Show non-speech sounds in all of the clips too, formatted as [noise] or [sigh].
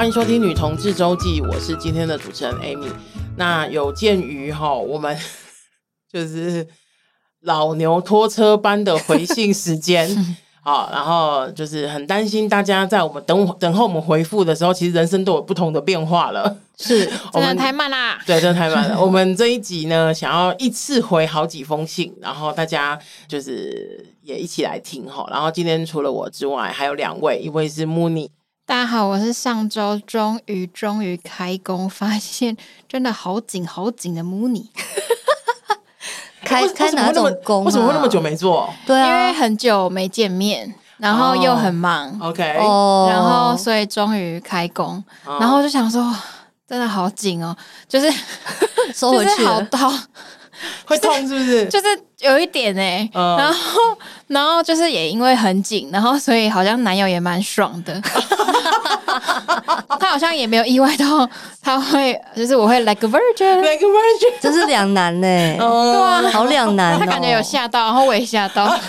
欢迎收听《女同志周记》，我是今天的主持人 Amy。那有鉴于哈，我们 [laughs] 就是老牛拖车般的回信时间。[laughs] 好，然后就是很担心大家在我们等等候我们回复的时候，其实人生都有不同的变化了。是，[laughs] 真的太慢啦。对，真的太慢了。我们这一集呢，想要一次回好几封信，然后大家就是也一起来听哈。然后今天除了我之外，还有两位，一位是 Mooney。大家好，我是上周终于终于开工，发现真的好紧好紧的 Mooney。[laughs] 开开哪种工？为什么会那么久没做？对啊，因为很久没见面，然后又很忙。OK，然后所以终于开工，然后就想说，真的好紧哦，就是 [laughs] 收回去好到，[laughs] 会痛是不是？就是有一点哎，然后然后就是也因为很紧，然后所以好像男友也蛮爽的。[laughs] 他好像也没有意外到他会，就是我会 like a virgin，like a virgin，这是两难呢，对啊，好两难。他感觉有吓到，然后我也吓到。[laughs]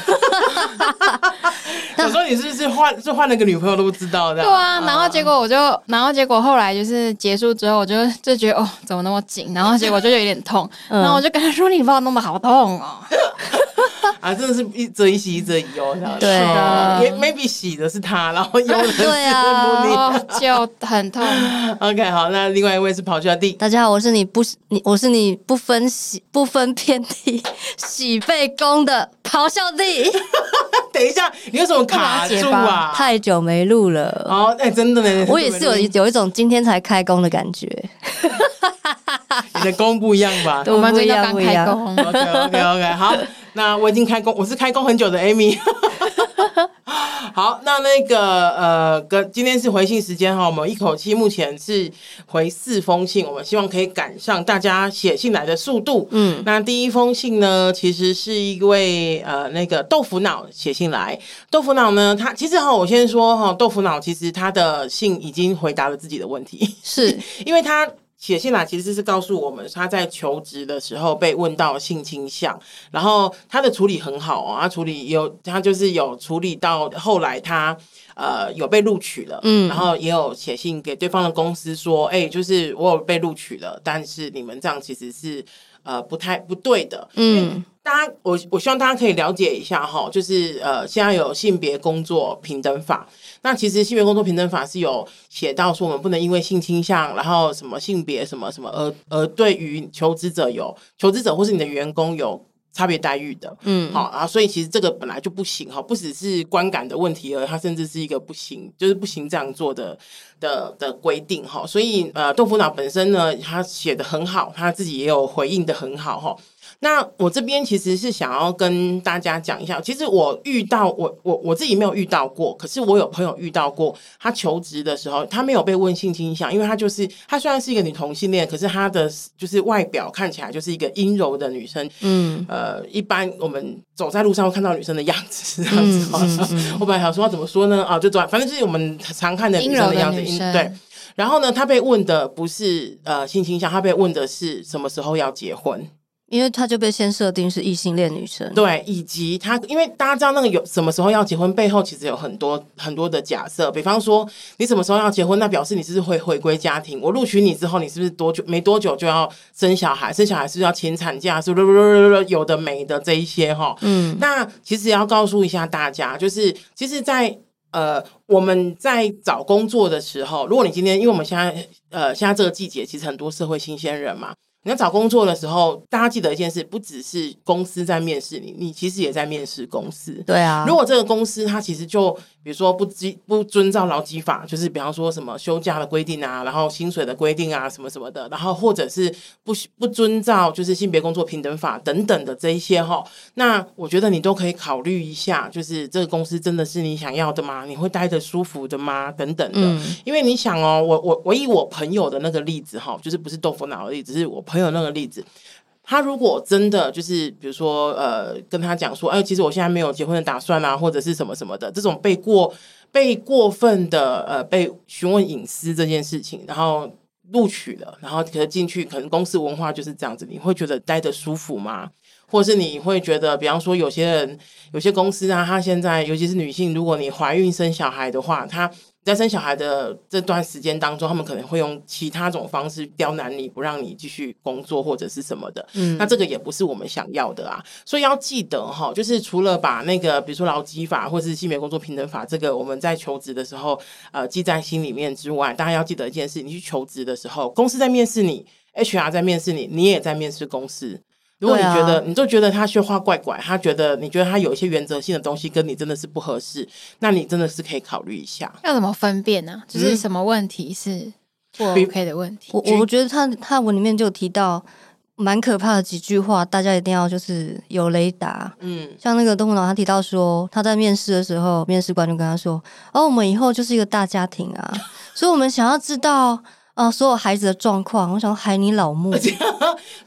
我说你是不是换，是换了个女朋友都不知道的？对啊，然后结果我就，然后结果后来就是结束之后，我就就觉得哦，怎么那么紧？然后结果就有点痛，然后我就跟他说：“你把我弄得好痛哦。[laughs] ”啊，真的是一则一喜一则一忧，对啊，也 maybe 喜的是他，然后忧的是 Mooney，就很痛。[laughs] OK，好，那另外一位是咆哮帝。大家好，我是你不你，我是你不分喜不分偏地喜被攻的咆哮帝。[laughs] 等一下，你有什么卡住啊？太久没录了。哦，哎，真的呢，我也是有有一种今天才开工的感觉。[laughs] 你的工不一样吧？我们这叫刚开工。[laughs] OK，OK，OK，好。那我已经开工，我是开工很久的 Amy。[laughs] 好，那那个呃，跟今天是回信时间哈，我们一口气目前是回四封信，我们希望可以赶上大家写信来的速度。嗯，那第一封信呢，其实是一位呃那个豆腐脑写信来。豆腐脑呢，他其实哈，我先说哈，豆腐脑其实他的信已经回答了自己的问题，是因为他。写信来其实是告诉我们，他在求职的时候被问到性倾向，然后他的处理很好啊，他处理有他就是有处理到后来他呃有被录取了，嗯，然后也有写信给对方的公司说，哎，就是我有被录取了，但是你们这样其实是呃不太不对的，嗯，大家我我希望大家可以了解一下哈，就是呃现在有性别工作平等法。那其实性别工作平等法是有写到说，我们不能因为性倾向，然后什么性别什么什么，而而对于求职者有求职者或是你的员工有差别待遇的，嗯，好啊，所以其实这个本来就不行哈，不只是观感的问题，而它甚至是一个不行，就是不行这样做的的的规定哈。所以呃，豆腐脑本身呢，他写的很好，他自己也有回应的很好哈。那我这边其实是想要跟大家讲一下，其实我遇到我我我自己没有遇到过，可是我有朋友遇到过，他求职的时候，他没有被问性倾向，因为他就是他虽然是一个女同性恋，可是他的就是外表看起来就是一个阴柔的女生，嗯，呃，一般我们走在路上会看到女生的样子这样子，嗯嗯嗯、[laughs] 我本来想说要怎么说呢？啊，就转，反正就是我们常看的女生的样子，对。然后呢，他被问的不是呃性倾向，他被问的是什么时候要结婚。因为他就被先设定是异性恋女生，对，以及他，因为大家知道那个有什么时候要结婚，背后其实有很多很多的假设。比方说，你什么时候要结婚，那表示你是不是会回归家庭。我录取你之后，你是不是多久没多久就要生小孩？生小孩是不是要请产假？是不是有的没的这一些哈？嗯，那其实要告诉一下大家，就是其实在，在呃我们在找工作的时候，如果你今天，因为我们现在呃现在这个季节，其实很多社会新鲜人嘛。你要找工作的时候，大家记得一件事，不只是公司在面试你，你其实也在面试公司。对啊，如果这个公司它其实就比如说不基不遵照劳基法，就是比方说什么休假的规定啊，然后薪水的规定啊，什么什么的，然后或者是不不遵照就是性别工作平等法等等的这一些哈，那我觉得你都可以考虑一下，就是这个公司真的是你想要的吗？你会待得舒服的吗？等等的，嗯、因为你想哦，我我我以我朋友的那个例子哈，就是不是豆腐脑的例子，是我。朋友那个例子，他如果真的就是，比如说，呃，跟他讲说，哎、其实我现在没有结婚的打算啊，或者是什么什么的，这种被过被过分的呃被询问隐私这件事情，然后录取了，然后可能进去，可能公司文化就是这样子，你会觉得待得舒服吗？或是你会觉得，比方说有些人有些公司啊，他现在尤其是女性，如果你怀孕生小孩的话，他在生小孩的这段时间当中，他们可能会用其他种方式刁难你，不让你继续工作或者是什么的。嗯，那这个也不是我们想要的啊。所以要记得哈，就是除了把那个比如说劳基法或者是性别工作平等法这个我们在求职的时候呃记在心里面之外，大家要记得一件事：你去求职的时候，公司在面试你，HR 在面试你，你也在面试公司。如果你觉得、啊、你就觉得他说话怪怪，他觉得你觉得他有一些原则性的东西跟你真的是不合适，那你真的是可以考虑一下。要怎么分辨呢、啊？就是什么问题是不 OK 的问题？我我觉得他他文里面就有提到蛮可怕的几句话，大家一定要就是有雷达。嗯，像那个东湖脑，他提到说他在面试的时候，面试官就跟他说：“哦，我们以后就是一个大家庭啊，所以我们想要知道。”啊，所有孩子的状况，我想海你老母。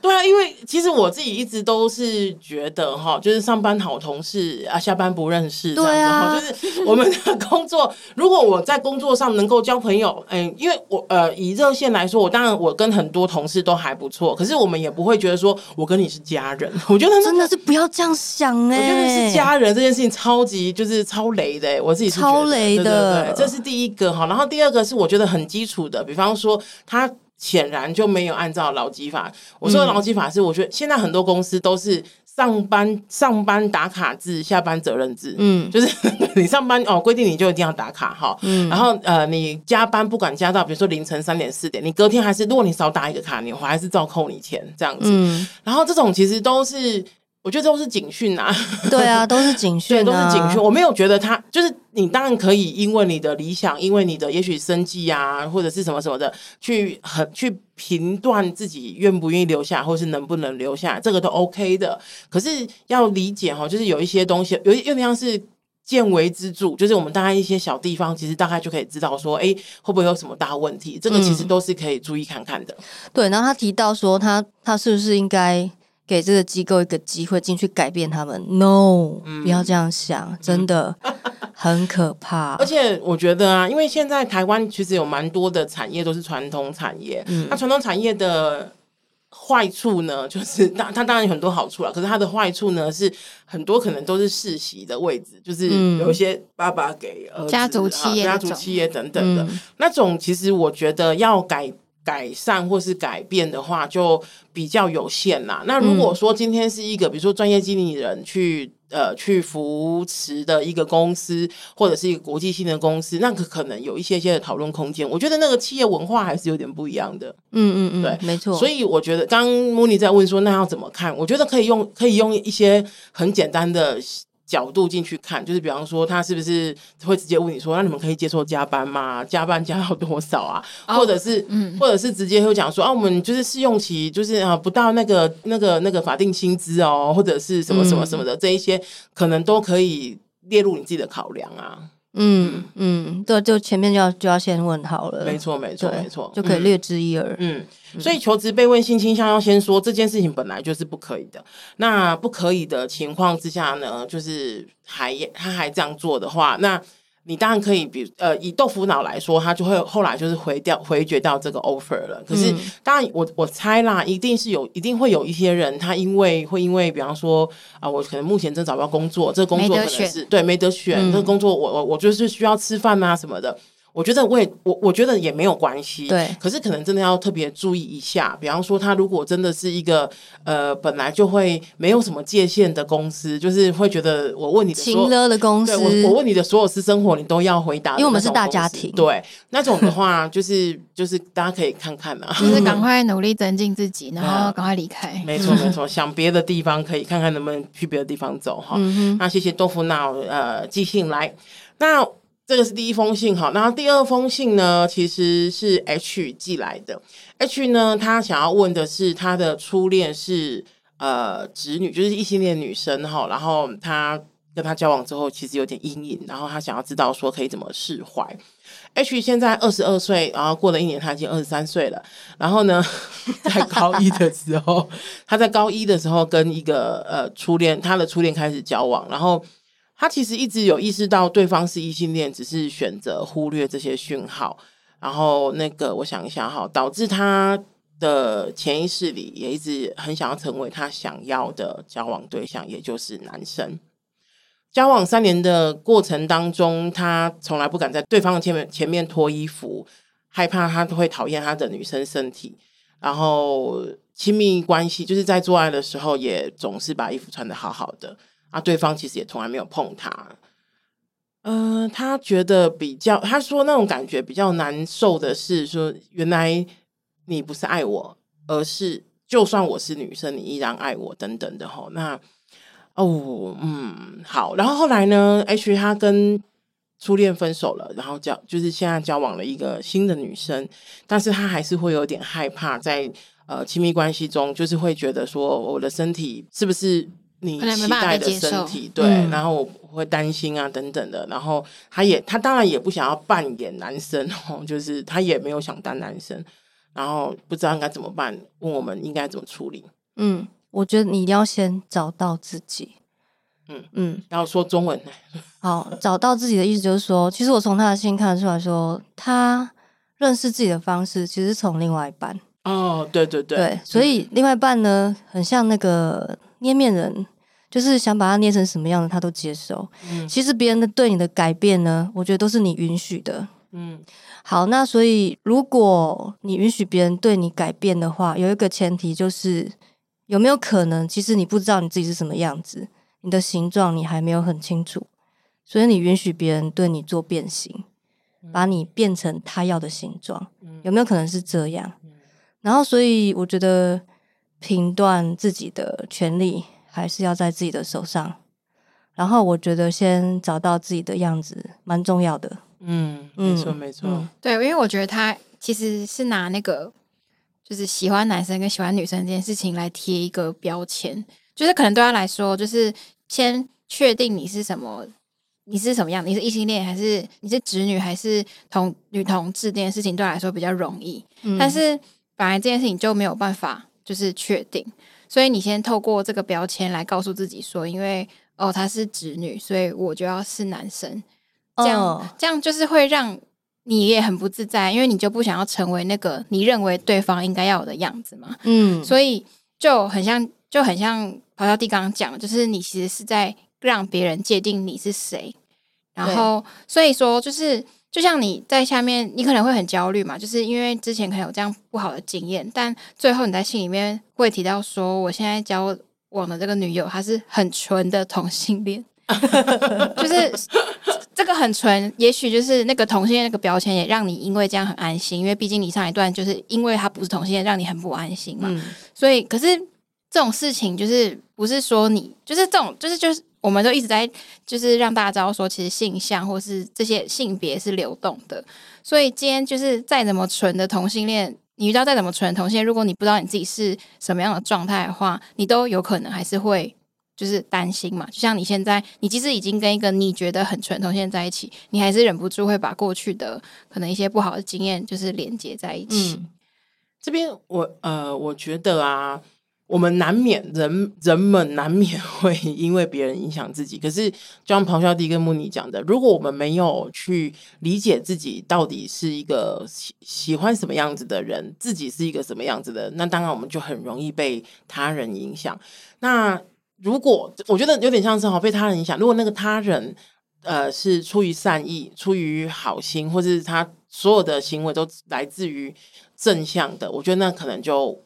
对啊，因为其实我自己一直都是觉得哈，就是上班好同事啊，下班不认识。对啊，就是我们的工作，如果我在工作上能够交朋友，嗯，因为我呃以热线来说，我当然我跟很多同事都还不错，可是我们也不会觉得说我跟你是家人。我觉得、那个、真的是不要这样想哎、欸，我觉得是家人这件事情超级就是超雷的、欸，我自己是超雷的，对，这是第一个哈。然后第二个是我觉得很基础的，比方说。他显然就没有按照劳基法。我说的劳基法是，我觉得现在很多公司都是上班上班打卡制，下班责任制。嗯，就是你上班哦，规定你就一定要打卡哈。嗯，然后呃，你加班不管加到比如说凌晨三点四点，你隔天还是如果你少打一个卡，你我还是照扣你钱这样子。嗯，然后这种其实都是。我觉得都是警讯啊，[laughs] 对啊，都是警讯、啊，[laughs] 对，都是警讯。我没有觉得他就是你，当然可以因为你的理想，因为你的也许生计啊，或者是什么什么的，去很去评断自己愿不愿意留下，或是能不能留下，这个都 OK 的。可是要理解哈，就是有一些东西，有有点像是见微知著，就是我们大概一些小地方，其实大概就可以知道说，哎，会不会有什么大问题？这个其实都是可以注意看看的。嗯、对，然后他提到说他，他他是不是应该？给这个机构一个机会进去改变他们，no，、嗯、不要这样想，真的 [laughs] 很可怕。而且我觉得啊，因为现在台湾其实有蛮多的产业都是传统产业，嗯、那传统产业的坏处呢，就是当它当然有很多好处了，可是它的坏处呢是很多可能都是世袭的位置，就是有一些爸爸给儿子家族企业、家族企业等等的、嗯、那种，其实我觉得要改。改善或是改变的话，就比较有限啦。那如果说今天是一个，比如说专业经理人去呃去扶持的一个公司，或者是一个国际性的公司，那个可能有一些些的讨论空间。我觉得那个企业文化还是有点不一样的。嗯嗯嗯，对，没错。所以我觉得，刚莫妮在问说，那要怎么看？我觉得可以用可以用一些很简单的。角度进去看，就是比方说，他是不是会直接问你说，那你们可以接受加班吗？加班加到多少啊？哦、或者是，嗯、或者是直接会讲说，啊，我们就是试用期，就是啊，不到那个那个那个法定薪资哦，或者是什么什么什么的，嗯、这一些可能都可以列入你自己的考量啊。嗯嗯，对，就前面就要就要先问好了，没错没错没错，就可以略知一二。嗯，所以求职被问性倾向，要先说这件事情本来就是不可以的。那不可以的情况之下呢，就是还他还这样做的话，那。你当然可以，比呃，以豆腐脑来说，他就会后来就是回掉回绝掉这个 offer 了。可是，嗯、当然我我猜啦，一定是有，一定会有一些人，他因为会因为，比方说啊、呃，我可能目前正找不到工作，这个工作可能是对没得选，嗯、这个工作我我我就是需要吃饭啊什么的。我觉得我也我我觉得也没有关系，对。可是可能真的要特别注意一下，比方说他如果真的是一个呃本来就会没有什么界限的公司，就是会觉得我问你的情勒的公司，我我问你的所有私生活你都要回答，因为我们是大家庭，对那种的话就是就是大家可以看看啊，[laughs] 就是赶快努力增进自己，然后赶快离开。嗯、没错 [laughs] 没错，想别的地方可以看看能不能去别的地方走哈。嗯、哼那谢谢豆腐脑呃寄信来那。这个是第一封信哈，然后第二封信呢，其实是 H 寄来的。H 呢，他想要问的是他的初恋是呃直女，就是异性恋女生哈。然后他跟他交往之后，其实有点阴影，然后他想要知道说可以怎么释怀。H 现在二十二岁，然后过了一年，他已经二十三岁了。然后呢，在高一的时候，他在高一的时候跟一个呃初恋，他的初恋开始交往，然后。他其实一直有意识到对方是异性恋，只是选择忽略这些讯号。然后那个，我想一下哈，导致他的潜意识里也一直很想要成为他想要的交往对象，也就是男生。交往三年的过程当中，他从来不敢在对方的前面前面脱衣服，害怕他会讨厌他的女生身体。然后亲密关系就是在做爱的时候，也总是把衣服穿得好好的。啊，对方其实也从来没有碰他。嗯、呃，他觉得比较，他说那种感觉比较难受的是说，原来你不是爱我，而是就算我是女生，你依然爱我等等的吼。那。哦，嗯，好，然后后来呢？H 他跟初恋分手了，然后交就是现在交往了一个新的女生，但是他还是会有点害怕，在呃亲密关系中，就是会觉得说我的身体是不是你期待的身体？对，嗯、然后我会担心啊等等的，然后他也他当然也不想要扮演男生哦，[laughs] 就是他也没有想当男生，然后不知道应该怎么办，问我们应该怎么处理？嗯。我觉得你一定要先找到自己，嗯嗯，然后说中文。好，找到自己的意思就是说，其实我从他的信看得出来说，他认识自己的方式其实从另外一半。哦，对对对，对，所以另外一半呢，很像那个捏面人，就是想把它捏成什么样的，他都接受。嗯，其实别人的对你的改变呢，我觉得都是你允许的。嗯，好，那所以如果你允许别人对你改变的话，有一个前提就是。有没有可能，其实你不知道你自己是什么样子，你的形状你还没有很清楚，所以你允许别人对你做变形，把你变成他要的形状，有没有可能是这样？然后，所以我觉得评断自己的权利还是要在自己的手上。然后，我觉得先找到自己的样子蛮重要的。嗯，没错，没错。嗯，对，因为我觉得他其实是拿那个。就是喜欢男生跟喜欢女生这件事情来贴一个标签，就是可能对他来说，就是先确定你是什么，你是什么样，你是异性恋还是你是直女还是同女同志这件事情对他来说比较容易。嗯、但是本来这件事情就没有办法就是确定，所以你先透过这个标签来告诉自己说，因为哦他是直女，所以我就要是男生，这样、哦、这样就是会让。你也很不自在，因为你就不想要成为那个你认为对方应该要有的样子嘛。嗯，所以就很像，就很像咆哮帝刚刚讲，就是你其实是在让别人界定你是谁。然后，所以说，就是就像你在下面，你可能会很焦虑嘛，就是因为之前可能有这样不好的经验，但最后你在信里面会提到说，我现在交往的这个女友，她是很纯的同性恋，[laughs] 就是。这个很纯，也许就是那个同性恋那个标签也让你因为这样很安心，因为毕竟你上一段就是因为他不是同性恋，让你很不安心嘛。嗯、所以，可是这种事情就是不是说你就是这种，就是就是我们都一直在就是让大家知道说，其实性向或是这些性别是流动的。所以今天就是再怎么纯的同性恋，你遇到再怎么纯的同性恋，如果你不知道你自己是什么样的状态的话，你都有可能还是会。就是担心嘛，就像你现在，你即使已经跟一个你觉得很纯同性在一起，你还是忍不住会把过去的可能一些不好的经验，就是连接在一起。这边我呃，我觉得啊，我们难免人人们难免会因为别人影响自己。可是，就像咆哮帝跟慕妮讲的，如果我们没有去理解自己到底是一个喜喜欢什么样子的人，自己是一个什么样子的，那当然我们就很容易被他人影响。那如果我觉得有点像是哈被他人影响，如果那个他人呃是出于善意、出于好心，或是他所有的行为都来自于正向的，我觉得那可能就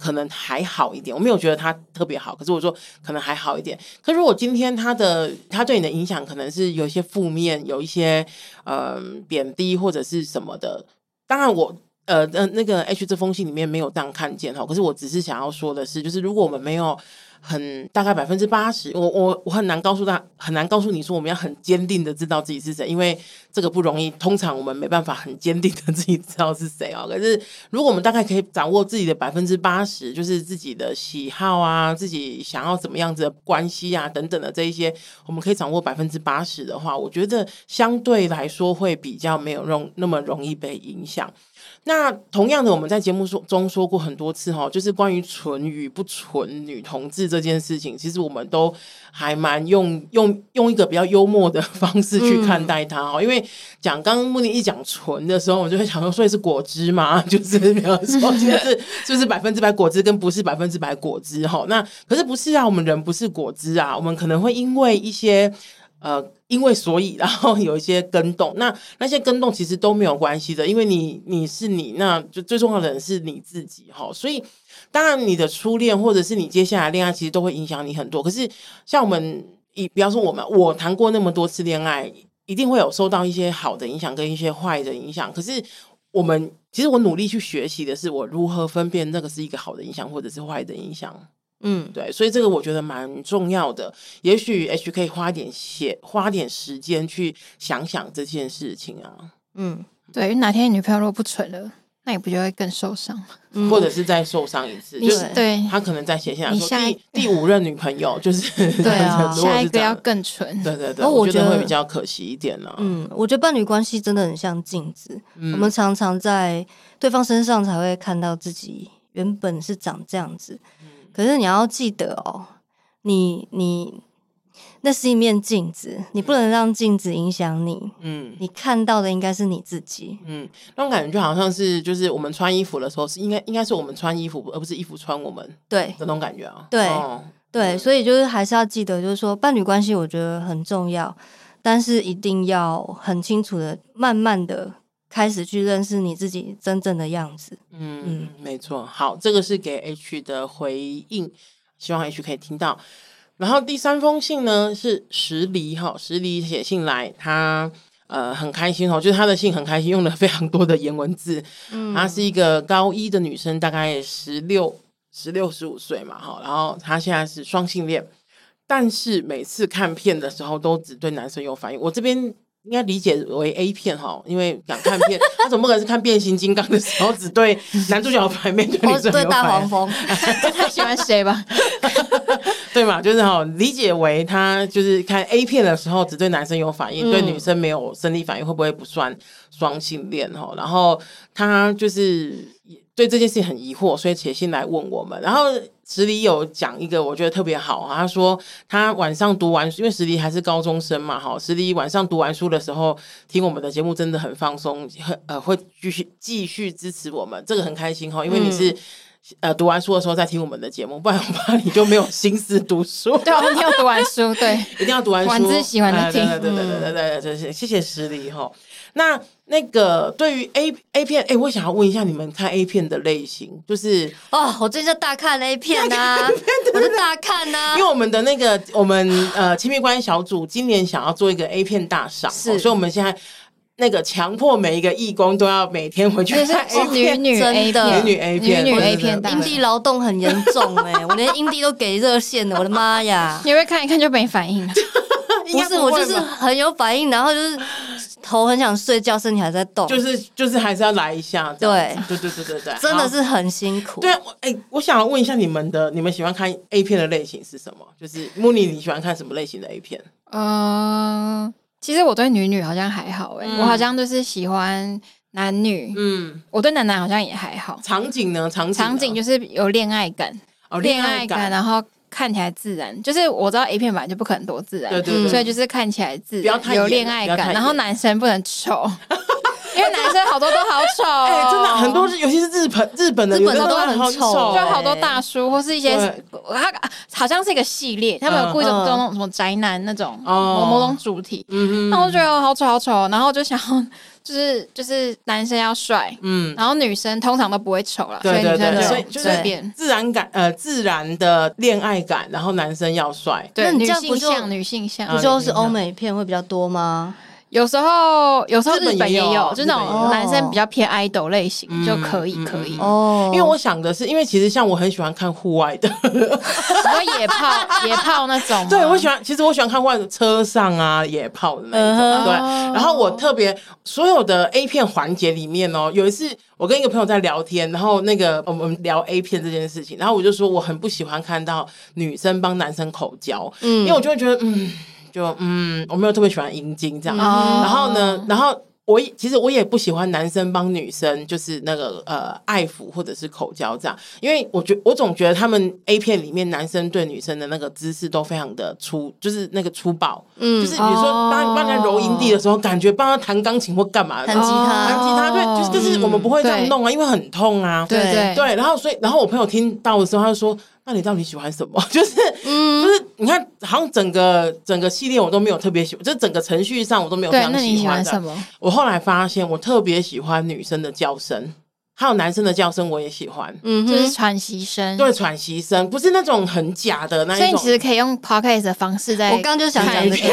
可能还好一点。我没有觉得他特别好，可是我说可能还好一点。可是如果今天他的他对你的影响可能是有一些负面，有一些嗯贬低或者是什么的，当然我呃呃那个 H 这封信里面没有这样看见哈。可是我只是想要说的是，就是如果我们没有。很大概百分之八十，我我我很难告诉他，很难告诉你说我们要很坚定的知道自己是谁，因为这个不容易。通常我们没办法很坚定的自己知道是谁哦。可是如果我们大概可以掌握自己的百分之八十，就是自己的喜好啊，自己想要怎么样子的关系啊等等的这一些，我们可以掌握百分之八十的话，我觉得相对来说会比较没有容那么容易被影响。那同样的，我们在节目说中说过很多次哈，就是关于纯与不纯女同志这件事情，其实我们都还蛮用用用一个比较幽默的方式去看待它哦。嗯、因为讲刚刚慕尼一讲纯的时候，我就会想说，所以是果汁嘛，[laughs] 就是比方说，就是 [laughs] 就是百分之百果汁跟不是百分之百果汁哈。那可是不是啊？我们人不是果汁啊，我们可能会因为一些。呃，因为所以，然后有一些跟动，那那些跟动其实都没有关系的，因为你你是你，那就最重要的人是你自己哈。所以，当然你的初恋或者是你接下来恋爱，其实都会影响你很多。可是，像我们以，比方说我们，我谈过那么多次恋爱，一定会有受到一些好的影响跟一些坏的影响。可是，我们其实我努力去学习的是，我如何分辨那个是一个好的影响，或者是坏的影响。嗯，对，所以这个我觉得蛮重要的。也许 H 可以花点写，花点时间去想想这件事情啊。嗯，对，因为哪天女朋友如果不蠢了，那你不就会更受伤吗？嗯、或者是再受伤一次？就是对，他可能在写下来说第第五任女朋友就是对啊，[laughs] 下一个要更纯。对对对，我觉得会比较可惜一点呢。嗯，我觉得伴侣关系真的很像镜子，嗯、我们常常在对方身上才会看到自己原本是长这样子。可是你要记得哦，你你那是一面镜子，你不能让镜子影响你。嗯，你看到的应该是你自己。嗯，那种感觉就好像是，就是我们穿衣服的时候，是应该应该是我们穿衣服，而不是衣服穿我们。对，那种感觉啊。对、哦、对，所以就是还是要记得，就是说伴侣关系，我觉得很重要，但是一定要很清楚的，慢慢的。开始去认识你自己真正的样子。嗯嗯，没错。好，这个是给 H 的回应，希望 H 可以听到。然后第三封信呢是石梨哈，石梨写信来，他呃很开心哦，就是他的信很开心，用了非常多的颜文字。嗯，她是一个高一的女生，大概十六十六十五岁嘛哈，然后她现在是双性恋，但是每次看片的时候都只对男生有反应。我这边。应该理解为 A 片哈，因为想看片，他总不可能是看变形金刚的时候只对男主角反面，对女生对大黄蜂，[laughs] 他喜欢谁吧？对嘛，就是哈，理解为他就是看 A 片的时候只对男生有反应，嗯、对女生没有生理反应，会不会不算双性恋哈？然后他就是。对这件事情很疑惑，所以写信来问我们。然后石梨有讲一个我觉得特别好，他说他晚上读完，因为石梨还是高中生嘛，哈，石梨晚上读完书的时候听我们的节目真的很放松，很呃会继续继续支持我们，这个很开心哈，因为你是、嗯、呃读完书的时候再听我们的节目，不然我怕你就没有心思读书。[laughs] 对，一定要读完书，对，一定要读完书，晚自习完的听，对对对对对对对，谢谢石梨哈。那那个对于 A A 片，哎，我想要问一下你们看 A 片的类型，就是哦，我最近大看 A 片呐、啊，我 [laughs] 是大看呐、啊，因为我们的那个我们呃亲密关系小组今年想要做一个 A 片大赏，是、哦，所以我们现在那个强迫每一个义工都要每天回去看 [laughs] A 片，女女 A 的。女女 A 片，女女 A 片，阴蒂劳动很严重哎、欸，我连阴蒂都给热线了，我的妈呀！[laughs] 你会看一看就没反应了？不是，我就是很有反应，然后就是。头很想睡觉，身体还在动，就是就是还是要来一下，对对对对对对，真的是很辛苦。对，哎、欸，我想要问一下你们的，你们喜欢看 A 片的类型是什么？就是慕尼，你喜欢看什么类型的 A 片？呃，其实我对女女好像还好、欸，哎、嗯，我好像就是喜欢男女，嗯，我对男男好像也还好。场景呢？场景场景就是有恋爱感，哦，恋爱感，然后。看起来自然，就是我知道 A 片本来就不可能多自然，对对对，所以就是看起来自然，有恋爱感，然后男生不能丑，[laughs] 因为男生好多都好丑，[laughs] 哎，真的很多，尤其是日本日本的，日本的都很丑，就好多大叔或是一些，他好像是一个系列，他们有故意做那种什么宅男那种某某种主题，那我觉得好丑好丑，然后就想。就是就是男生要帅，嗯，然后女生通常都不会丑了，对对对，所以就是变自然感，呃，自然的恋爱感，然后男生要帅，对，女性向女性向，不就是欧美片会比较多吗？有时候，有时候日本也有，就那种男生比较偏 idol 类型就可以，可以哦。因为我想的是，因为其实像我很喜欢看户外的，然后野炮、野炮那种。[laughs] 对，我喜欢，其实我喜欢看外车上啊野炮的那种。对，然后我特别所有的 A 片环节里面哦，有一次我跟一个朋友在聊天，然后那个我们聊 A 片这件事情，然后我就说我很不喜欢看到女生帮男生口交，嗯，因为我就会觉得嗯。就嗯，我没有特别喜欢阴茎这样，嗯、然后呢，然后我其实我也不喜欢男生帮女生就是那个呃爱抚或者是口交这样，因为我觉我总觉得他们 A 片里面男生对女生的那个姿势都非常的粗，就是那个粗暴，嗯，就是比如说帮帮人家揉阴蒂的时候，感觉帮他弹钢琴或干嘛，弹吉他，弹吉他，对，就是就是我们不会这样弄啊，因为很痛啊，对对。对，然后所以然后我朋友听到的时候，他就说。那你到底喜欢什么？[laughs] 就是，嗯，就是你看，好像整个整个系列我都没有特别喜欢，就整个程序上我都没有非常喜欢的。那你喜欢什么？我后来发现，我特别喜欢女生的叫声，还有男生的叫声，我也喜欢。嗯，就是喘息声，对，喘息声，不是那种很假的那一种。所以你其实可以用 podcast 的方式在。我刚刚就想讲这个。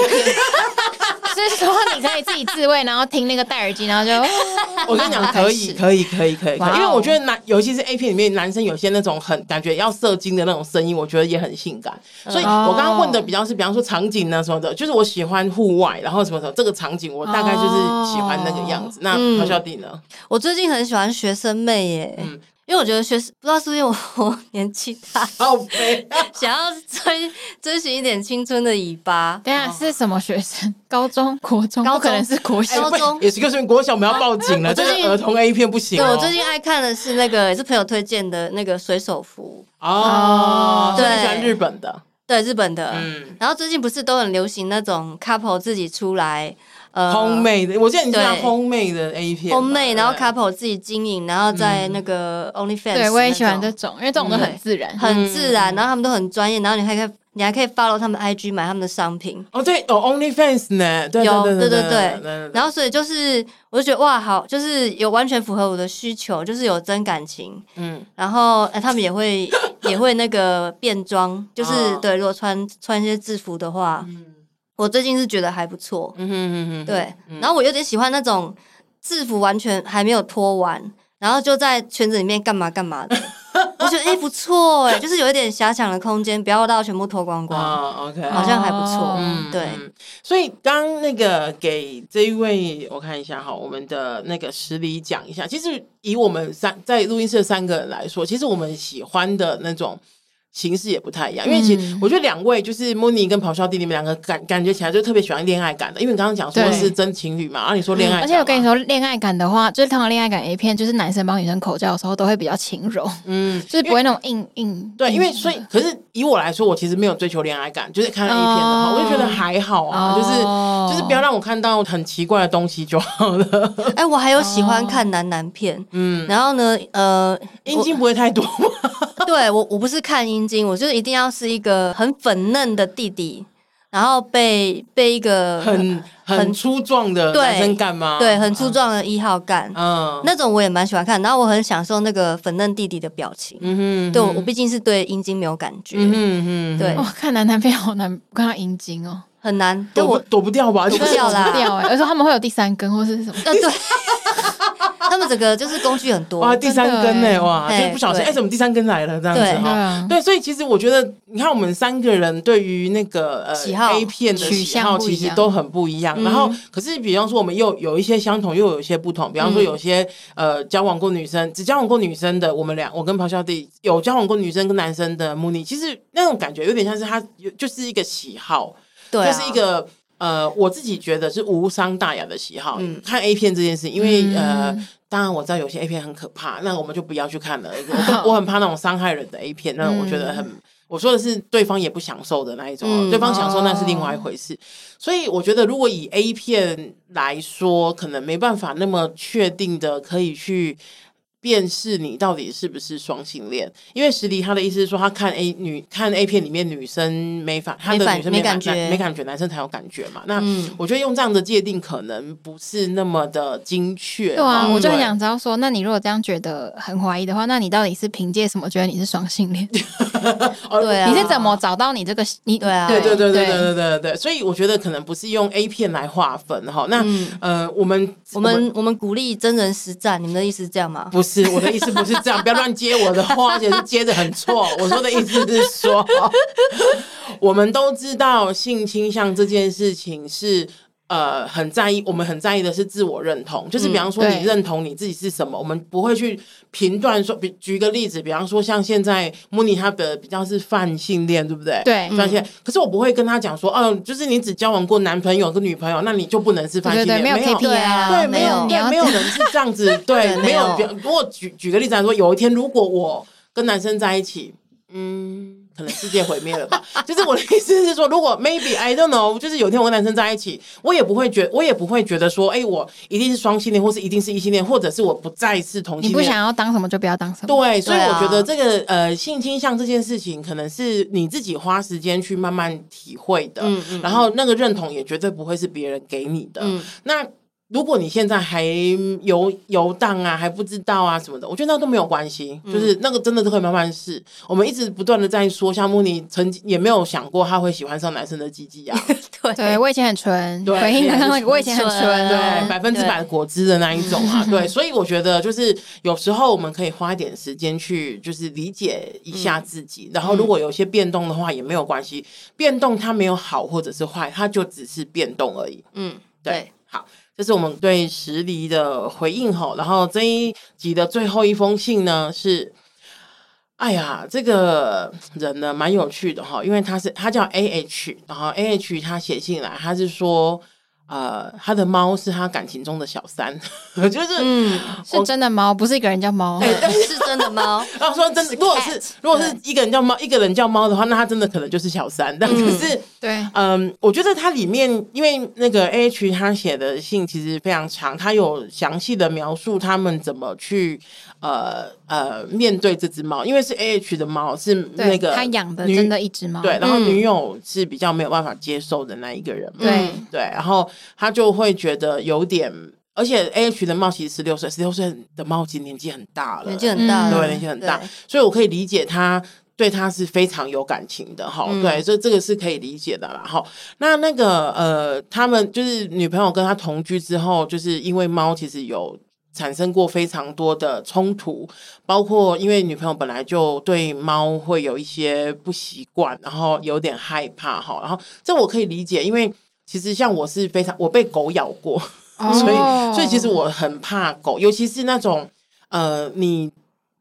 就是说，你可以自己自慰，然后听那个戴耳机，然后就 [laughs] 我跟你讲，可以，可以，可以，可以，因为我觉得男，尤其是 A 片里面男生有些那种很感觉要射精的那种声音，我觉得也很性感。所以我刚刚问的比较是，比方说场景啊什么的，就是我喜欢户外，然后什么什么这个场景，我大概就是喜欢那个样子。那何小弟呢？我最近很喜欢学生妹耶。嗯因为我觉得学不知道是不是因为我 [laughs] 年纪大，好肥，[laughs] 想要追追寻一点青春的尾巴。等下是什么学生？高中、国中？高中可能是国小，高中也是个是国小，我们要报警了。这是儿童 A 片不行。对，我最近爱看的是那个也是朋友推荐的那个水手服哦，对，喜欢日本的，对日本的。嗯，然后最近不是都很流行那种 couple 自己出来。Homemade 的，我记得你是 Homemade 的 A 片，Homemade，然后 couple 自己经营，然后在那个 OnlyFans，对，我也喜欢这种，因为这种都很自然，很自然，然后他们都很专业，然后你还可以，你还可以 follow 他们 IG 买他们的商品。哦，对，有 OnlyFans 呢，有，对对对，然后所以就是，我就觉得哇，好，就是有完全符合我的需求，就是有真感情，嗯，然后哎，他们也会 [laughs] 也会那个变装，就是对，如果穿穿一些制服的话，嗯。我最近是觉得还不错，嗯哼哼哼，对，然后我有点喜欢那种制服完全还没有脱完，然后就在圈子里面干嘛干嘛的，我觉得哎、欸、不错哎，就是有一点遐想的空间，不要到全部脱光光、oh,，OK，好像还不错，嗯，对。所以刚那个给这一位我看一下哈，我们的那个实力讲一下，其实以我们三在录音室的三个人来说，其实我们喜欢的那种。形式也不太一样，因为其实我觉得两位就是 Mooni 跟咆哮弟，你们两个感感觉起来就特别喜欢恋爱感的，因为你刚刚讲说是真情侣嘛，然后你说恋爱，而且我跟你说恋爱感的话，就是通常恋爱感 A 片，就是男生帮女生口交的时候都会比较轻柔，嗯，[laughs] 就是不会那种硬硬。对，因为所以，可是以我来说，我其实没有追求恋爱感，就是看 A 片的话，我就觉得还好啊，就是就是不要让我看到很奇怪的东西就好了。哎，我还有喜欢看男男片，嗯，然后呢，呃，阴茎不会太多吗？[laughs] 对我，我不是看阴茎，我就是一定要是一个很粉嫩的弟弟，然后被被一个很很粗壮的男生干吗？对，很粗壮的一号干，嗯，那种我也蛮喜欢看，然后我很享受那个粉嫩弟弟的表情，嗯哼，对我毕竟是对阴茎没有感觉，嗯哼，对，哇，看男男片好难不看到阴茎哦，很难，躲不躲不掉吧？躲不掉啦，掉哎，而且他们会有第三根或是什么？呃，对。[laughs] 他们整个就是工具很多哇，第三根呢？哇，就不小心哎，怎么第三根来了这样子哈？对，所以其实我觉得，你看我们三个人对于那个呃 A 片的喜好其实都很不一样。然后，可是比方说我们又有一些相同，又有一些不同。比方说有些呃交往过女生，只交往过女生的，我们俩，我跟咆哮弟有交往过女生跟男生的 Mooni，其实那种感觉有点像是他有就是一个喜好，对，就是一个。呃，我自己觉得是无伤大雅的喜好，嗯、看 A 片这件事，因为、嗯、呃，当然我知道有些 A 片很可怕，那我们就不要去看了。[laughs] 我我很怕那种伤害人的 A 片，那我觉得很，嗯、我说的是对方也不享受的那一种，嗯、对方享受那是另外一回事。哦、所以我觉得，如果以 A 片来说，可能没办法那么确定的可以去。辨识你到底是不是双性恋，因为实迪他的意思是说，他看 A 女看 A 片里面女生没反，他的女生没感觉，没感觉，男生才有感觉嘛。那我觉得用这样的界定可能不是那么的精确。对啊，我就很想知道说，那你如果这样觉得很怀疑的话，那你到底是凭借什么觉得你是双性恋？[laughs] [laughs] 对啊，你是怎么找到你这个？你对啊，对对对对对对对对。所以我觉得可能不是用 A 片来划分哈。那呃，我们我们我们鼓励真人实战，你们的意思是这样吗？不是。我的意思不是这样，不要乱接我的话，而且是接的很错。我说的意思是说，[laughs] 我们都知道性倾向这件事情是呃，很在意，我们很在意的是自我认同，就是比方说你认同你自己是什么，嗯、我们不会去评断说，比举个例子，比方说像现在莫妮他的比较是泛性恋，对不对？对，泛性恋。可是我不会跟他讲说，哦、呃，就是你只交往过男朋友跟女朋友，那你就不能是泛性恋，对对对，没有 KPI 啊，对，没有，对，没有人是这样子，对，[laughs] 没有。比如果举举个例子来说，有一天如果我跟男生在一起，嗯。可能世界毁灭了吧？就是我的意思是说，如果 maybe I don't know，就是有一天我跟男生在一起，我也不会觉，我也不会觉得说，哎、欸，我一定是双性恋，或是一定是异性恋，或者是我不再是同性恋。你不想要当什么就不要当什么。对，所以我觉得这个、啊、呃性倾向这件事情，可能是你自己花时间去慢慢体会的。嗯嗯。然后那个认同也绝对不会是别人给你的。嗯。那。如果你现在还游游荡啊，还不知道啊什么的，我觉得那都没有关系，嗯、就是那个真的都可以慢慢试。我们一直不断的在说，像木尼曾经也没有想过他会喜欢上男生的鸡鸡啊。[laughs] 对，对我以前很纯，对，我以前很纯，对，百分之百果汁的那一种啊。对，所以我觉得就是有时候我们可以花一点时间去，就是理解一下自己。嗯、然后如果有些变动的话，也没有关系，变动它没有好或者是坏，它就只是变动而已。嗯，对，对好。这是我们对石离的回应吼，然后这一集的最后一封信呢是，哎呀，这个人呢蛮有趣的哈，因为他是他叫 A H，然后 A H 他写信来，他是说。呃，他的猫是他感情中的小三，[laughs] 就是嗯，是真的猫，不是一个人叫猫，对，[laughs] 是真的猫。然 [laughs] 后说真的，如果是如果是一个人叫猫，一个人叫猫的话，那他真的可能就是小三。但可是，对，嗯，我觉得它里面，因为那个 A H 他写的信其实非常长，他有详细的描述他们怎么去呃呃面对这只猫，因为是 A H 的猫，是那个他养的真的一只猫，对，然后女友是比较没有办法接受的那一个人，对。对，然后。他就会觉得有点，而且 A H 的猫其实十六岁，十六岁的猫其实年纪很大了，年纪很大，对，年纪很大，所以我可以理解他对他是非常有感情的，哈、嗯，对，所以这个是可以理解的啦，哈。那那个呃，他们就是女朋友跟他同居之后，就是因为猫其实有产生过非常多的冲突，包括因为女朋友本来就对猫会有一些不习惯，然后有点害怕，哈，然后这我可以理解，因为。其实像我是非常，我被狗咬过，哦、[laughs] 所以所以其实我很怕狗，尤其是那种呃，你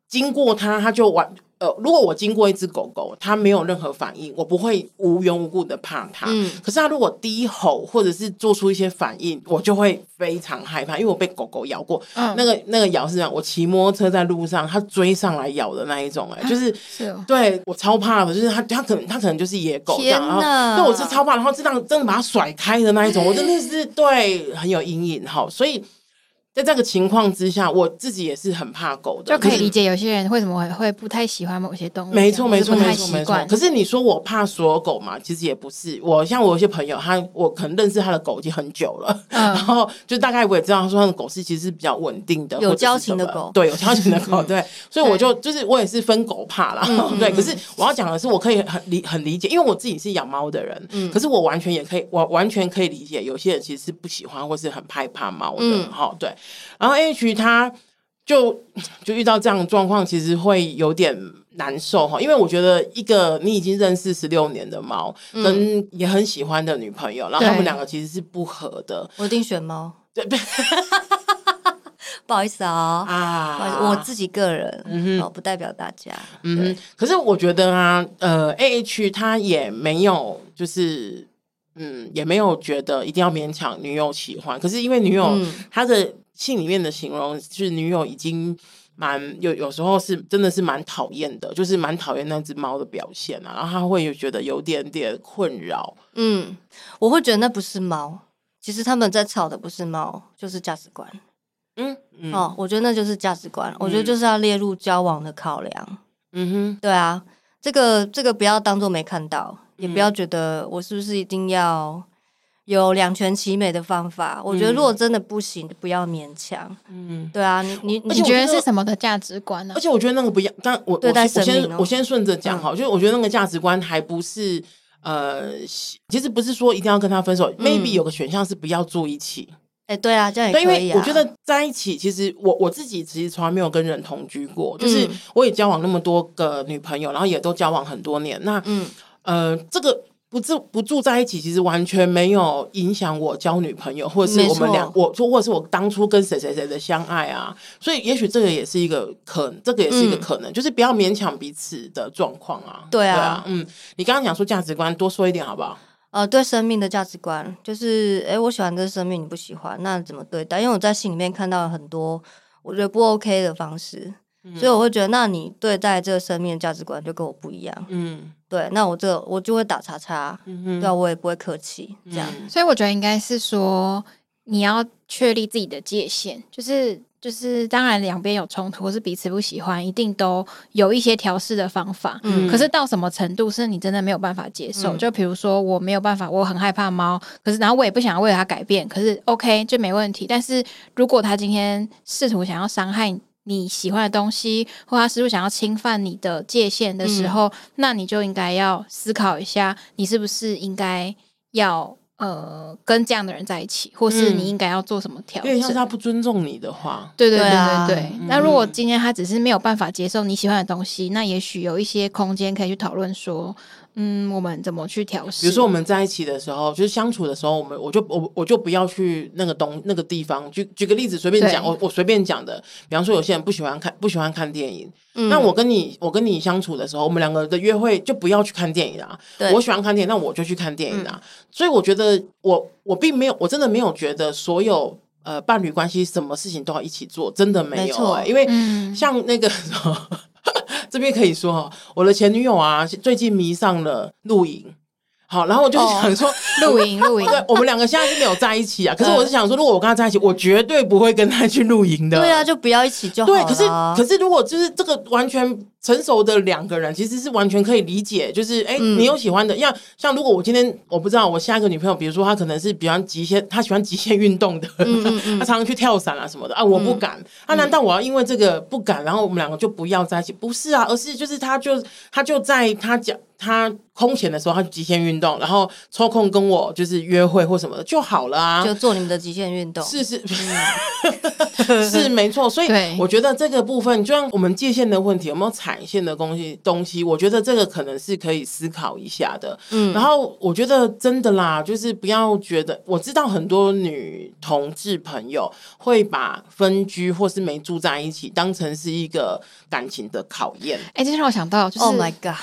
经过它，它就完。呃，如果我经过一只狗狗，它没有任何反应，我不会无缘无故的怕它。嗯，可是它如果低吼或者是做出一些反应，我就会非常害怕，因为我被狗狗咬过。嗯，那个那个咬是这样，我骑摩托车在路上，它追上来咬的那一种，哎，就是是，对我超怕的，就是它它可能它可能就是野狗这样，然后对我是超怕，然后这样真的把它甩开的那一种，我真的是对很有阴影哈，所以。在这个情况之下，我自己也是很怕狗的，就可以理解有些人为什么会会不太喜欢某些动物。没错，没错，没错，没错。可是你说我怕所有狗嘛？其实也不是。我像我有些朋友，他我可能认识他的狗已经很久了，嗯、然后就大概我也知道，他说他的狗是其实是比较稳定的，有交情的狗。对，有交情的狗。[laughs] 对，所以我就就是我也是分狗怕啦。嗯、对，可是我要讲的是，我可以很理很理解，因为我自己是养猫的人。嗯。可是我完全也可以，我完全可以理解，有些人其实是不喜欢或是很害怕猫的。哈、嗯，对。然后 H。他就就遇到这样的状况，其实会有点难受哈，因为我觉得一个你已经认识十六年的猫，跟也很喜欢的女朋友，然后他们两个其实是不合的。我一定选猫，对对，[laughs] 不好意思啊啊，我自己个人，嗯哼，不代表大家，嗯哼。可是我觉得啊，呃，A H 他也没有，就是嗯，也没有觉得一定要勉强女友喜欢，可是因为女友她的。信里面的形容是女友已经蛮有有时候是真的是蛮讨厌的，就是蛮讨厌那只猫的表现啊，然后他会有觉得有点点困扰。嗯，我会觉得那不是猫，其实他们在吵的不是猫，就是价值观。嗯，嗯哦，我觉得那就是价值观，嗯、我觉得就是要列入交往的考量。嗯哼，对啊，这个这个不要当做没看到，也不要觉得我是不是一定要。有两全其美的方法，我觉得如果真的不行，不要勉强。嗯，对啊，你你你觉得是什么的价值观呢？而且我觉得那个不要，但我我先我先顺着讲好，就是我觉得那个价值观还不是呃，其实不是说一定要跟他分手，maybe 有个选项是不要住一起。哎，对啊，这样也可以。因为我觉得在一起，其实我我自己其实从来没有跟人同居过，就是我也交往那么多个女朋友，然后也都交往很多年。那嗯呃，这个。不住不住在一起，其实完全没有影响我交女朋友，或者是我们俩，我说或者是我当初跟谁谁谁的相爱啊。所以也许这个也是一个可，这个也是一个可能，嗯、就是不要勉强彼此的状况啊。对啊，嗯，你刚刚讲说价值观，多说一点好不好？呃，对生命的价值观，就是哎，我喜欢这个生命，你不喜欢，那怎么对待？因为我在信里面看到了很多我觉得不 OK 的方式。所以我会觉得，那你对待这个生命的价值观就跟我不一样。嗯，对，那我这我就会打叉叉。嗯哼，对啊，我也不会客气这样。所以我觉得应该是说，你要确立自己的界限，就是就是，当然两边有冲突或是彼此不喜欢，一定都有一些调试的方法。嗯，可是到什么程度是你真的没有办法接受？嗯、就比如说我没有办法，我很害怕猫，可是然后我也不想要为了它改变，可是 OK 就没问题。但是如果他今天试图想要伤害你，你喜欢的东西，或他是不是想要侵犯你的界限的时候，嗯、那你就应该要思考一下，你是不是应该要呃跟这样的人在一起，或是你应该要做什么调整？因为像是他不尊重你的话，对对对对对。那、啊、如果今天他只是没有办法接受你喜欢的东西，那也许有一些空间可以去讨论说。嗯，我们怎么去调试？比如说我们在一起的时候，就是相处的时候，我们我就我我就不要去那个东那个地方。举举个例子，随便讲，我我随便讲的。比方说，有些人不喜欢看不喜欢看电影，嗯、那我跟你我跟你相处的时候，我们两个的约会就不要去看电影啊。我喜欢看电影，那我就去看电影啊。嗯、所以我觉得我我并没有，我真的没有觉得所有呃伴侣关系什么事情都要一起做，真的没有、因为像那个。嗯这边可以说哈，我的前女友啊，最近迷上了露营。好，然后我就想说，[laughs] 露营露营，对，我们两个现在是没有在一起啊。可是我是想说，如果我跟他在一起，我绝对不会跟他去露营的。对啊，就不要一起就好。对，可是可是如果就是这个完全成熟的两个人，其实是完全可以理解。就是哎，你有喜欢的，像像如果我今天我不知道我下一个女朋友，比如说她可能是比较极限，她喜欢极限运动的，[laughs] 她常常去跳伞啊什么的啊，我不敢。啊，难道我要因为这个不敢，然后我们两个就不要在一起？不是啊，而是就是她就她就在她讲。他空闲的时候，他就极限运动，然后抽空跟我就是约会或什么的就好了啊，就做你们的极限运动。是是，[laughs] [laughs] 是没错。所以我觉得这个部分，就像我们界限的问题，有没有踩线的东西？东西，我觉得这个可能是可以思考一下的。嗯，然后我觉得真的啦，就是不要觉得，我知道很多女同志朋友会把分居或是没住在一起当成是一个感情的考验。哎，这让我想到，就是 Oh my God。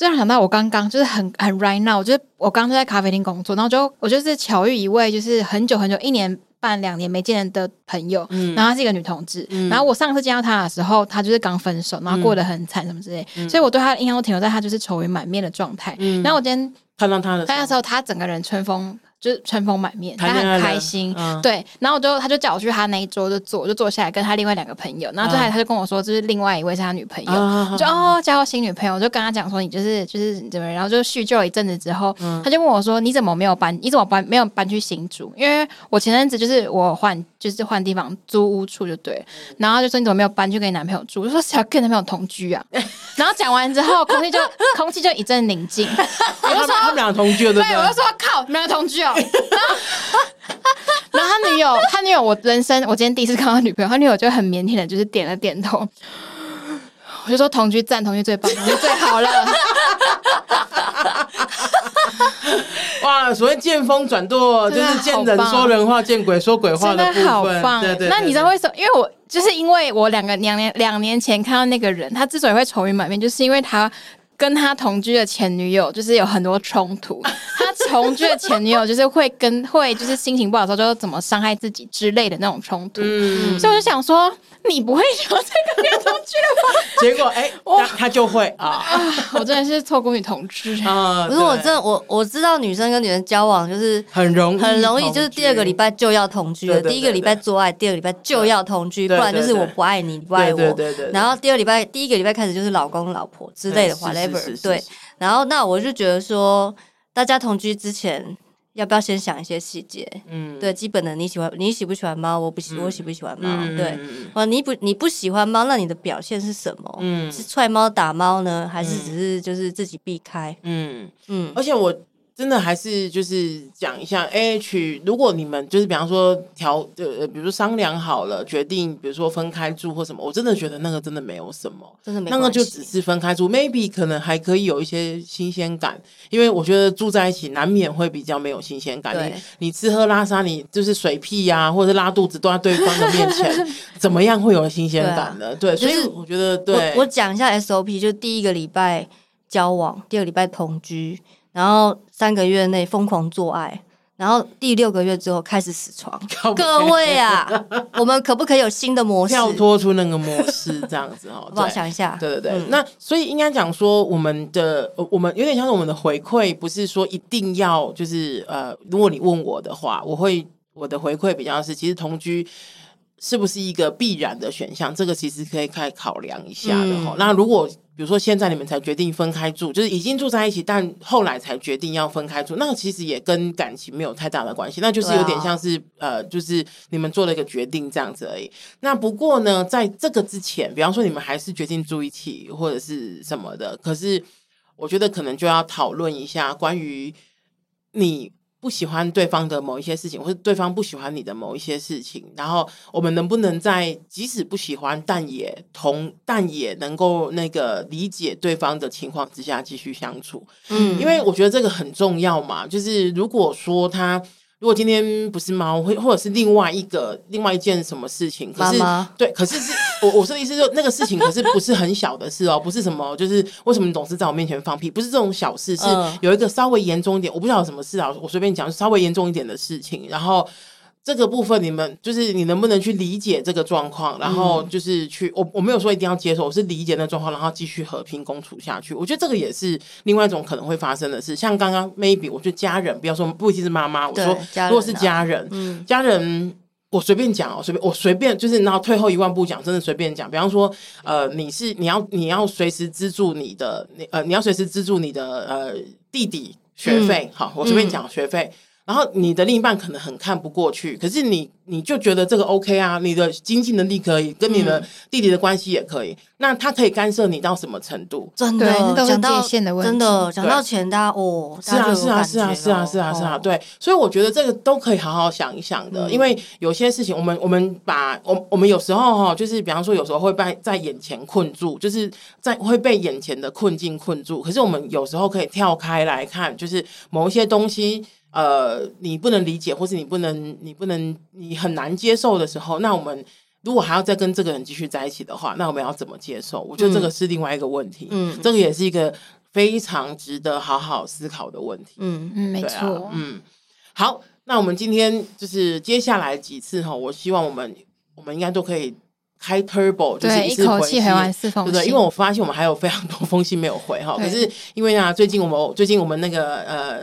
突然想到，我刚刚就是很很 right now，就是我刚刚在咖啡厅工作，然后就我就是巧遇一位就是很久很久一年半两年没见的朋友，嗯，然后她是一个女同志，嗯，然后我上次见到她的时候，她就是刚分手，然后过得很惨什么之类，嗯，所以我对她的印象都停留在她就是愁云满面的状态，嗯，然后我今天看到她的，那时候她整个人春风。就是春风满面，他很开心，嗯、对。然后我就他就叫我去他那一桌就坐，我就坐下来跟他另外两个朋友。然后最后他就跟我说，就是另外一位是他女朋友，嗯、就哦交到新女朋友，我就跟他讲说你就是就是怎么，然后就叙旧了一阵子之后，嗯、他就问我说你怎么没有搬？你怎么搬没有搬去新竹？因为我前阵子就是我换就是换地方租屋处就对。然后就说你怎么没有搬去跟你男朋友住？我就说谁要跟男朋友同居啊？[laughs] 然后讲完之后，空气就空气就一阵宁静。[laughs] 我就说他们俩同居了，对？我就说靠，没有同居哦。然后，然后他女友，他女友，我人生我今天第一次看到他女朋友，他女友就很腼腆的，就是点了点头。我就说同居赞，同居最棒，同居最好了。[laughs] 哇，所谓见风转舵，就是见人说人话，见鬼说鬼话的部分。真的好棒！对对。那你知道为什么？因为我就是因为我两个两年两年前看到那个人，他之所以会愁云满面，就是因为他。跟他同居的前女友就是有很多冲突，他同居的前女友就是会跟会就是心情不好的时候就怎么伤害自己之类的那种冲突，嗯、所以我就想说。你不会有这个女同居了吧？[laughs] 结果哎，他他就会啊！[laughs] 我真的是错过女同志 [laughs] 啊！不是我真的我我知道女生跟女生交往就是很容易很容易，就是第二个礼拜就要同居了。第一个礼拜做爱，第二个礼拜就要同居，不然就是我不爱你，你不爱我。对对对。然后第二礼拜第一个礼拜开始就是老公老婆之类的，whatever。对。然后那我就觉得说，大家同居之前。要不要先想一些细节？嗯，对，基本的你喜欢你喜不喜欢猫？我不喜，我喜不喜欢猫？嗯、对，哦，你不你不喜欢猫，那你的表现是什么？嗯，是踹猫打猫呢，还是只是就是自己避开？嗯嗯。嗯而且我真的还是就是讲一下 A H，如果你们就是比方说调呃，比如说商量好了，决定比如说分开住或什么，我真的觉得那个真的没有什么，真的没那个就只是分开住，maybe 可能还可以有一些新鲜感，因为我觉得住在一起难免会比较没有新鲜感。你你吃喝拉撒，你就是水屁呀、啊，或者是拉肚子都在对方的面前，[laughs] 怎么样会有新鲜感呢？对，所以我觉得对。我讲一下 SOP，就第一个礼拜交往，第二个礼拜同居。然后三个月内疯狂做爱，然后第六个月之后开始死床。各位啊，我们可不可以有新的模式？跳脱出那个模式，这样子哦。[laughs] 我想一下，对对对。嗯、那所以应该讲说，我们的我们有点像是我们的回馈，不是说一定要就是呃，如果你问我的话，我会我的回馈比较是，其实同居是不是一个必然的选项？这个其实可以开考量一下的哈。嗯、那如果比如说，现在你们才决定分开住，就是已经住在一起，但后来才决定要分开住，那其实也跟感情没有太大的关系，那就是有点像是、啊、呃，就是你们做了一个决定这样子而已。那不过呢，在这个之前，比方说你们还是决定住一起或者是什么的，可是我觉得可能就要讨论一下关于你。不喜欢对方的某一些事情，或者对方不喜欢你的某一些事情，然后我们能不能在即使不喜欢，但也同但也能够那个理解对方的情况之下继续相处？嗯，因为我觉得这个很重要嘛。就是如果说他。如果今天不是猫，或或者是另外一个另外一件什么事情，可是对，可是是 [laughs] 我我说的意思，说那个事情，可是不是很小的事哦，不是什么，就是为什么你总是在我面前放屁，不是这种小事，是有一个稍微严重一点，我不知道有什么事啊，我随便讲，稍微严重一点的事情，然后。这个部分你们就是你能不能去理解这个状况，然后就是去、嗯、我我没有说一定要接受，我是理解那状况，然后继续和平共处下去。我觉得这个也是另外一种可能会发生的事。像刚刚 maybe 我觉得家人，不要说不一定是妈妈，我说如果是家人，嗯，家人我随便讲哦，随便我随便就是然后退后一万步讲，真的随便讲。比方说呃，你是你要你要随时资助你的你呃你要随时资助你的呃弟弟学费，嗯、好，我随便讲学费。嗯然后你的另一半可能很看不过去，可是你你就觉得这个 OK 啊，你的经济能力可以，跟你的弟弟的关系也可以，嗯、那他可以干涉你到什么程度？真的，讲到界限的问题，真的讲到钱，大家哦，是啊，是啊，是啊，是啊，是啊，是啊，对，所以我觉得这个都可以好好想一想的，嗯、因为有些事情，我们我们把我我们有时候哈，就是比方说有时候会被在眼前困住，就是在会被眼前的困境困住，可是我们有时候可以跳开来看，就是某一些东西。呃，你不能理解，或是你不能，你不能，你很难接受的时候，那我们如果还要再跟这个人继续在一起的话，那我们要怎么接受？我觉得这个是另外一个问题。嗯，这个也是一个非常值得好好思考的问题。嗯嗯，没错。嗯，好，那我们今天就是接下来几次哈，我希望我们我们应该都可以开 Turbo，就是一口气回完四封信，对？因为我发现我们还有非常多封信没有回哈。可是因为啊，最近我们最近我们那个呃。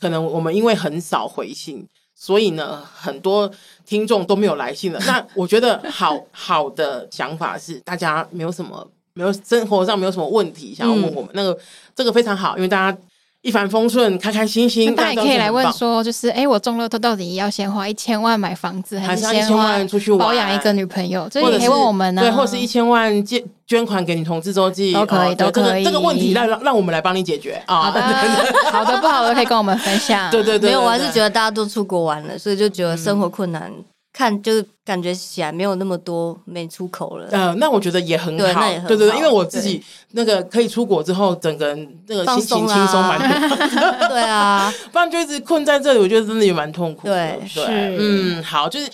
可能我们因为很少回信，所以呢，很多听众都没有来信了。那我觉得好 [laughs] 好的想法是，大家没有什么，没有生活上没有什么问题想要问我们，嗯、那个这个非常好，因为大家。一帆风顺，开开心心。大家也可以来问说，就是哎，我中乐透到底要先花一千万买房子，还是一千万出去保养一个女朋友？这也可以问我们呢。对，或是一千万捐捐款给女同志周记都可以，都可以。这个问题让让让我们来帮你解决啊！好的，[laughs] 好的，不好的可以跟我们分享。[laughs] 对对对，没有，我还是觉得大家都出国玩了，所以就觉得生活困难。看，就是感觉起来没有那么多没出口了。嗯，那我觉得也很好。对对对，因为我自己那个可以出国之后，整个人那个心情轻松蛮多。[laughs] 对啊，[laughs] 不然就一直困在这里，我觉得真的也蛮痛苦的。对，是。嗯，好，就是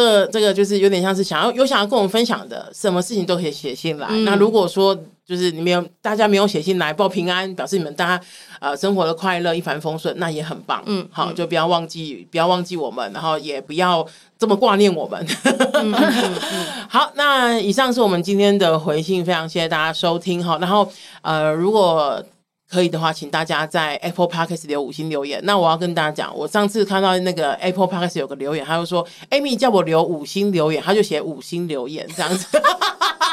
这个这个就是有点像是想要有想要跟我们分享的，什么事情都可以写信来。那如果说就是你没有大家没有写信来报平安，表示你们大家呃生活的快乐一帆风顺，那也很棒。嗯，好，就不要忘记不要忘记我们，然后也不要。这么挂念我们，嗯嗯嗯、[laughs] 好，那以上是我们今天的回信，非常谢谢大家收听哈。然后呃，如果可以的话，请大家在 Apple Podcast 留五星留言。那我要跟大家讲，我上次看到那个 Apple Podcast 有个留言，他就说 Amy 叫我留五星留言，他就写五星留言这样子。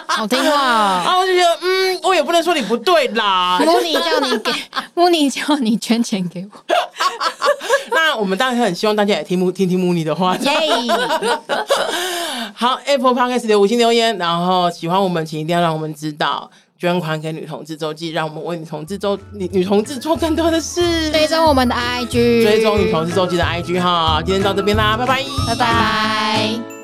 好听话、哦，[laughs] 然后我就觉得，嗯，我也不能说你不对啦。慕尼叫你给，[laughs] 慕尼叫你捐钱给我。[laughs] 那我们当然很希望大家也听慕听听慕尼的话。耶！好，Apple Podcast 留五星留言，然后喜欢我们，请一定要让我们知道。捐款给女同志周记，让我们为女同志周女女同志做更多的事。追踪我们的 IG，追踪女同志周记的 IG 哈。今天到这边啦，拜拜，拜拜。